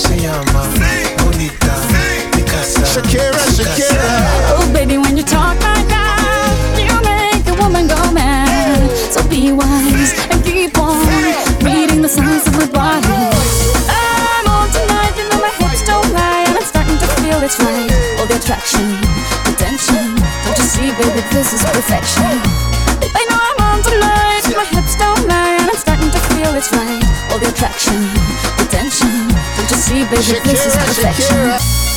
se llama Bonita Mi casa Shakira, Shakira. Oh baby when you talk like that You make a woman go mad. So be wise and keep on Reading the signs of my body. I'm on tonight, you know my hips don't lie. And I'm starting to feel it's right. All the attraction, the tension Don't you see baby this is perfection. I know I'm on tonight, my hips don't lie. And I'm starting to feel it's right. All the attraction see, baby, this is Shakira, perfection. Shakira.